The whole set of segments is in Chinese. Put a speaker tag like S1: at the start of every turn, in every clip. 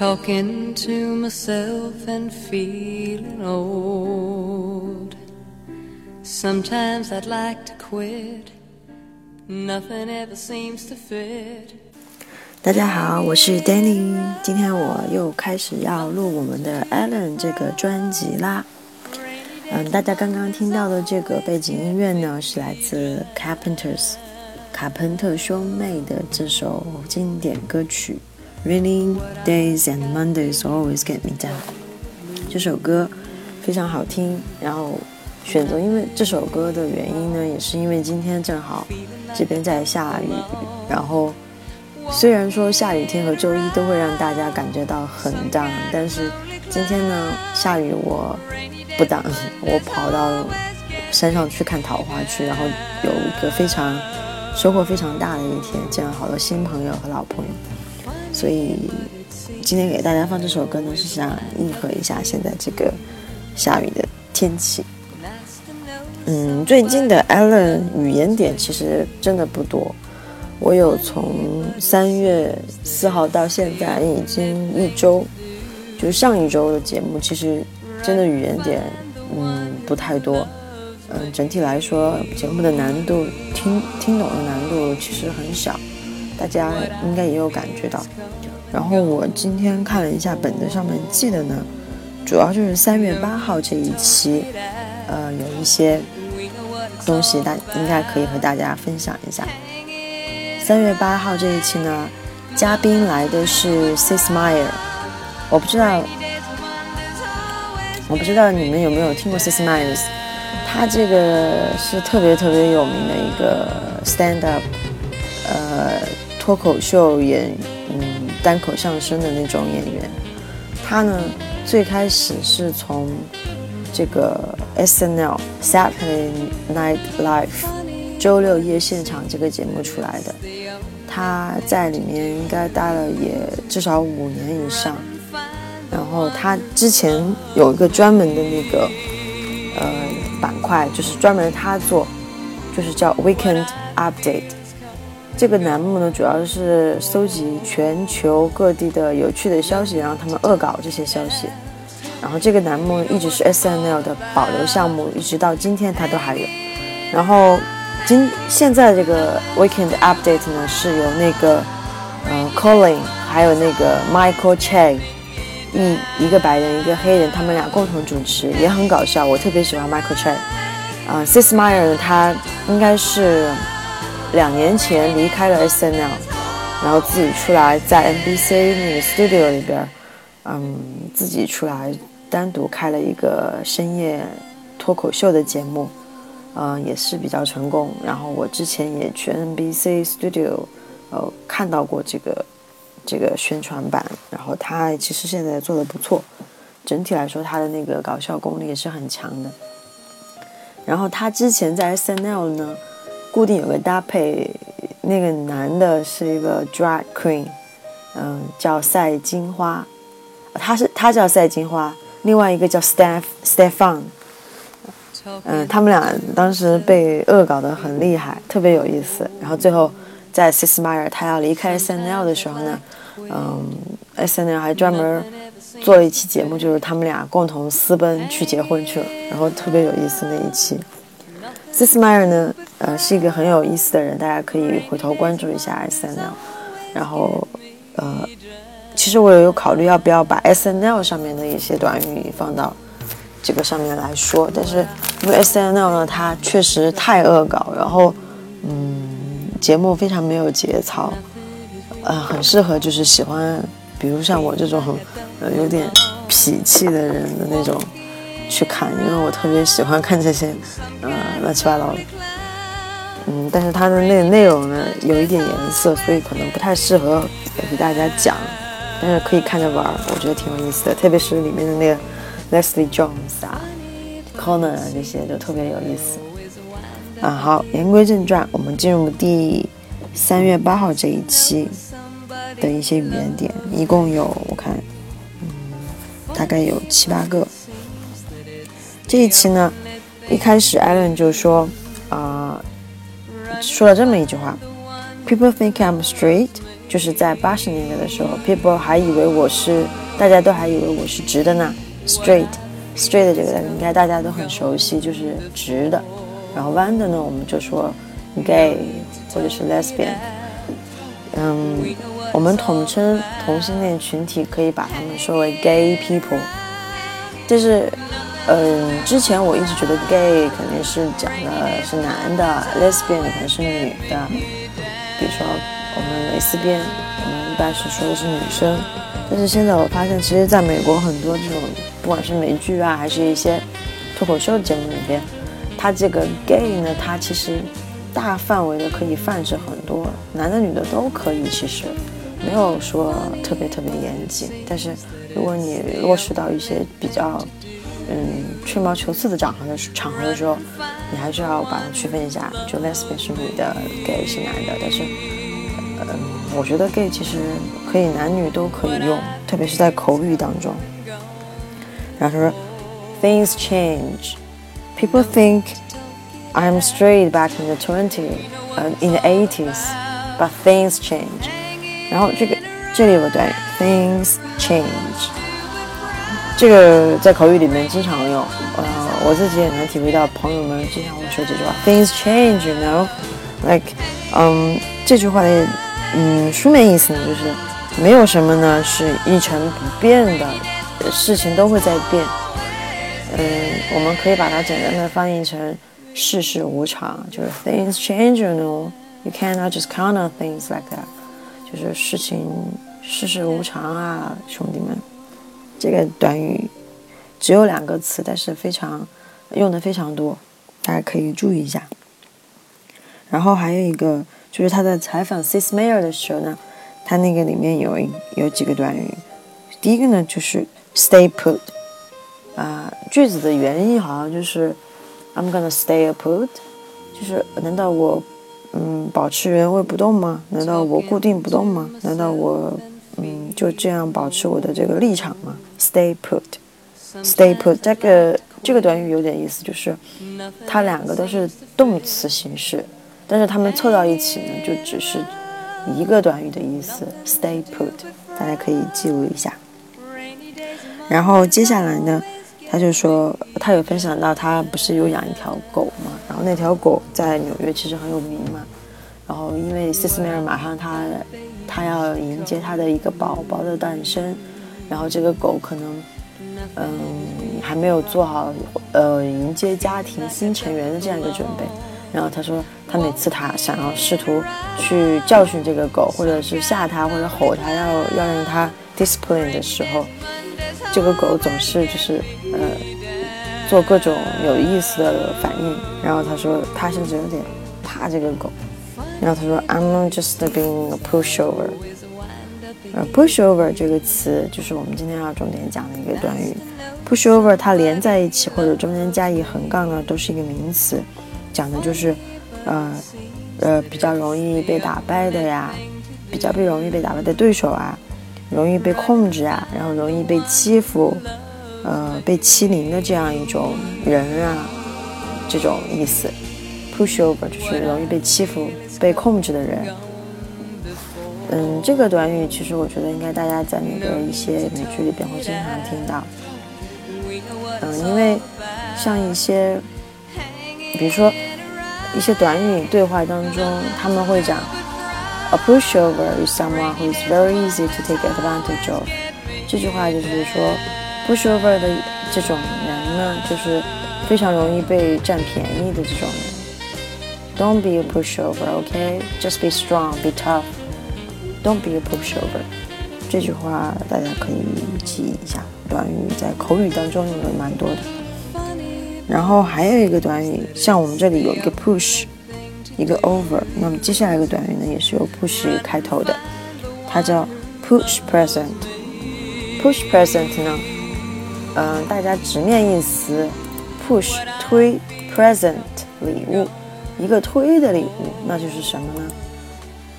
S1: Talking to myself and feeling old. Sometimes I'd like to quit. Nothing ever seems to fit.
S2: 大家好，我是 Danny，今天我又开始要录我们的 Allen 这个专辑啦。嗯，大家刚刚听到的这个背景音乐呢，是来自 Carpenters 卡彭特兄妹的这首经典歌曲《Rainy Days and Mondays Always Get Me Down》。这首歌非常好听，然后选择因为这首歌的原因呢，也是因为今天正好这边在下雨，然后虽然说下雨天和周一都会让大家感觉到很 down，但是今天呢下雨我不 down，我跑到山上去看桃花去，然后有一个非常收获非常大的一天，见了好多新朋友和老朋友，所以今天给大家放这首歌呢，是想应和一下现在这个下雨的天气。嗯，最近的 Allen 语言点其实真的不多，我有从三月四号到现在已经一周，就是上一周的节目，其实真的语言点嗯不太多，嗯，整体来说节目的难度听听懂的难度其实很小，大家应该也有感觉到。然后我今天看了一下本子上面记的呢，主要就是三月八号这一期，呃，有一些东西大应该可以和大家分享一下。三月八号这一期呢，嘉宾来的是 Sis Meyer，我不知道，我不知道你们有没有听过 Sis Meyer，他这个是特别特别有名的一个 stand up，呃，脱口秀演，嗯，单口相声的那种演员。他呢，最开始是从这个 SNL Saturday Night Live 周六夜现场这个节目出来的。他在里面应该待了也至少五年以上，然后他之前有一个专门的那个呃板块，就是专门他做，就是叫 Weekend Update。这个栏目呢，主要是搜集全球各地的有趣的消息，然后他们恶搞这些消息。然后这个栏目一直是 SNL 的保留项目，一直到今天它都还有。然后。今现在这个 Weekend Update 呢，是由那个呃 Colin 还有那个 Michael Che 一一个白人一个黑人，他们俩共同主持，也很搞笑。我特别喜欢 Michael Che。啊，Sis Meyer 呢，他应该是两年前离开了 SNL，然后自己出来在 NBC 那个 Studio 里边，嗯，自己出来单独开了一个深夜脱口秀的节目。嗯，也是比较成功。然后我之前也去 NBC Studio，呃，看到过这个这个宣传版。然后他其实现在做的不错，整体来说他的那个搞笑功力也是很强的。然后他之前在 SNL 呢，固定有个搭配，那个男的是一个 Drag Queen，嗯，叫赛金花，他是他叫赛金花，另外一个叫 Steph Stephan，。嗯，他们俩当时被恶搞得很厉害，特别有意思。然后最后在 Sis Meyer 他要离开 SNL 的时候呢，嗯，SNL 还专门做了一期节目，就是他们俩共同私奔去结婚去了，然后特别有意思那一期。Sis Meyer 呢，呃，是一个很有意思的人，大家可以回头关注一下 SNL。然后，呃，其实我也有考虑要不要把 SNL 上面的一些短语放到。这个上面来说，但是因为 S N L 呢，它确实太恶搞，然后嗯，节目非常没有节操，呃，很适合就是喜欢，比如像我这种呃有点痞气的人的那种去看，因为我特别喜欢看这些呃乱七八糟的，嗯，但是它的内内容呢有一点颜色，所以可能不太适合给大家讲，但是可以看着玩，我觉得挺有意思的，特别是里面的那个。Leslie Jones 啊，Connor 啊，这些都特别有意思啊。好，言归正传，我们进入第三月八号这一期的一些语言点，一共有我看，嗯，大概有七八个。这一期呢，一开始艾伦就说啊，说了这么一句话：“People think I'm straight, 就是在八十年代的时候，people 还以为我是，大家都还以为我是直的呢，straight，straight 这个应该大家都很熟悉，就是直的。然后弯的呢，我们就说 gay 或者是 lesbian。嗯，我们统称同性恋群体，可以把他们说为 gay people。就是，嗯，之前我一直觉得 gay 肯定是讲的是男的，lesbian 可能是女的，比如说。我们蕾丝边，我们一般是说的是女生，但是现在我发现，其实在美国很多这种，不管是美剧啊，还是一些脱口秀节目里边，它这个 gay 呢，它其实大范围的可以泛指很多，男的女的都可以，其实没有说特别特别严谨。但是如果你落实到一些比较嗯吹毛求疵的场合的场合的时候，你还是要把它区分一下，就 lesbian 是女的，gay 是男的，但是。嗯，我觉得 gay 其实可以男女都可以用，特别是在口语当中。然后他说，things change. People think I'm straight back in the 20s, uh, in the 80s, but things change. 然后这个这里有个短语，things change。这个在口语里面经常用，呃，我自己也能体会到，朋友们经常会说这句话，things change, you know, like，嗯，这句话的。嗯，书面意思呢，就是没有什么呢是一成不变的，事情都会在变。嗯，我们可以把它简单的翻译成世事无常，就是 things change，you know，you cannot just count on things like that，就是事情世事无常啊，兄弟们。这个短语只有两个词，但是非常用的非常多，大家可以注意一下。然后还有一个。就是他在采访 Sis Mayer 的时候呢，他那个里面有一有几个短语，第一个呢就是 stay put，啊，句子的原意好像就是 I'm gonna stay put，就是难道我嗯保持原位不动吗？难道我固定不动吗？难道我嗯就这样保持我的这个立场吗？Stay put，stay put 这个这个短语有点意思，就是它两个都是动词形式。但是它们凑到一起呢，就只是一个短语的意思，stay put，大家可以记录一下。然后接下来呢，他就说他有分享到他不是有养一条狗嘛，然后那条狗在纽约其实很有名嘛。然后因为西斯梅尔马上他他要迎接他的一个宝宝的诞生，然后这个狗可能嗯还没有做好呃迎接家庭新成员的这样一个准备。然后他说，他每次他想要试图去教训这个狗，或者是吓它，或者吼它，要要让它 discipline 的时候，这个狗总是就是呃做各种有意思的反应。然后他说，他甚至有点怕这个狗。然后他说，I'm just being a pushover。呃，pushover 这个词就是我们今天要重点讲的一个短语。pushover 它连在一起或者中间加一横杠呢，都是一个名词。讲的就是，呃，呃，比较容易被打败的呀，比较被容易被打败的对手啊，容易被控制啊，然后容易被欺负，呃，被欺凌的这样一种人啊，这种意思。pushover 就是容易被欺负、被控制的人。嗯，这个短语其实我觉得应该大家在那个一些美剧里边会经常听到。嗯，因为像一些。比如说，一些短语对话当中，他们会讲，a pushover is someone who is very easy to take advantage of。这句话就是说，pushover 的这种人呢，就是非常容易被占便宜的这种人。Don't be a pushover, OK? Just be strong, be tough. Don't be a pushover。这句话大家可以记一下，短语在口语当中用的蛮多的。然后还有一个短语，像我们这里有一个 push，一个 over，那么接下来一个短语呢，也是由 push 开头的，它叫 push present。push present 呢，嗯，大家直面意思，push 推，present 礼物，一个推的礼物，那就是什么呢？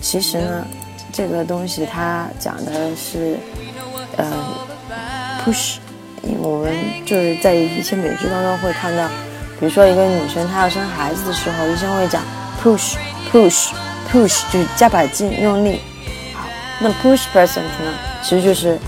S2: 其实呢，这个东西它讲的是，呃，push。我们就是在一些美剧当中会看到，比如说一个女生她要生孩子的时候，医生会讲 push push push，就是加把劲用力。好，那 push present 呢，其实就是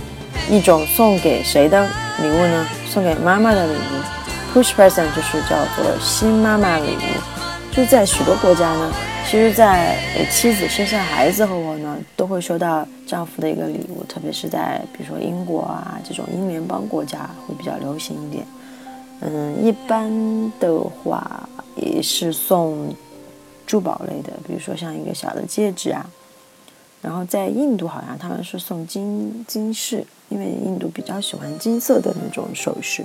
S2: 一种送给谁的礼物呢？送给妈妈的礼物。push present 就是叫做新妈妈礼物。就在许多国家呢，其实，在妻子生下孩子后呢，都会收到丈夫的一个礼物，特别是在比如说英国啊这种英联邦国家会比较流行一点。嗯，一般的话也是送珠宝类的，比如说像一个小的戒指啊。然后在印度好像他们是送金金饰，因为印度比较喜欢金色的那种首饰。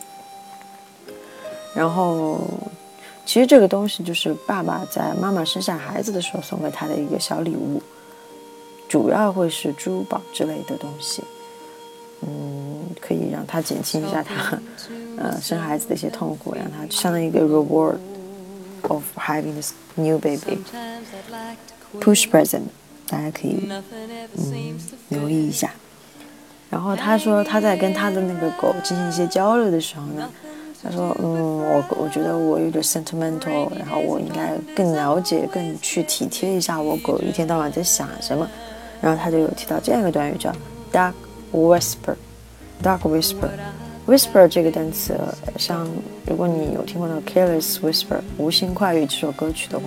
S2: 然后，其实这个东西就是爸爸在妈妈生下孩子的时候送给他的一个小礼物，主要会是珠宝之类的东西。嗯，可以让他减轻一下他呃生孩子的一些痛苦，让他相当于一个 reward of having this new baby push present。大家可以嗯留意一下。然后他说他在跟他的那个狗进行一些交流的时候呢，他说嗯我我觉得我有点 sentimental，然后我应该更了解、更去体贴一下我狗一天到晚在想什么。然后他就有提到这样一个短语叫 dark whisper，dark whisper，whisper 这个单词，像如果你有听过那个 careless whisper 无心快语这首歌曲的话。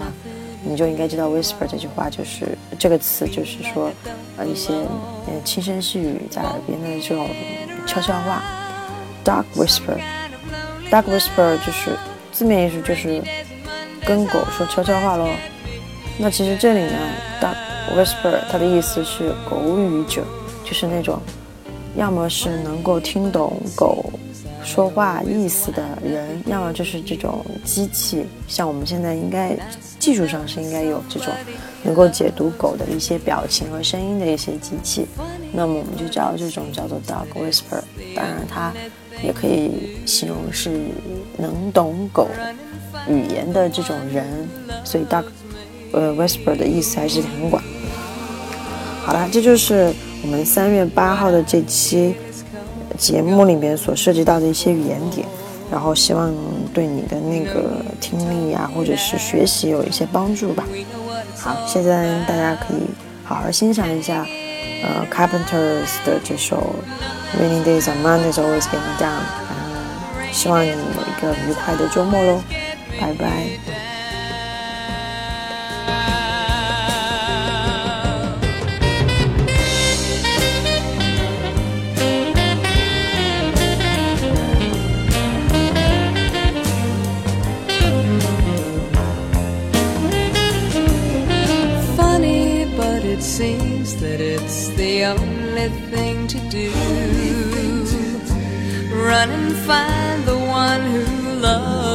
S2: 你就应该知道 whisper 这句话就是这个词，就是说，呃，一些呃轻声细语在耳边的这种悄悄话。dark whisper，dark whisper 就是字面意思就是跟狗说悄悄话喽。那其实这里呢，dog whisper 它的意思是狗语者，就是那种要么是能够听懂狗。说话意思的人，要么就是这种机器，像我们现在应该技术上是应该有这种能够解读狗的一些表情和声音的一些机器，那么我们就叫这种叫做 dog whisper。当然，它也可以形容是能懂狗语言的这种人，所以 dog 呃 whisper 的意思还是很广。好了，这就是我们三月八号的这期。节目里面所涉及到的一些语言点，然后希望对你的那个听力呀，或者是学习有一些帮助吧。好，现在大家可以好好欣赏一下，呃，Carpenters 的这首《Rainy Days on Mondays Always Get Me Down》。嗯，希望你有一个愉快的周末喽，拜拜。
S1: Seems that it's the only thing to do. Run and find the one who loves.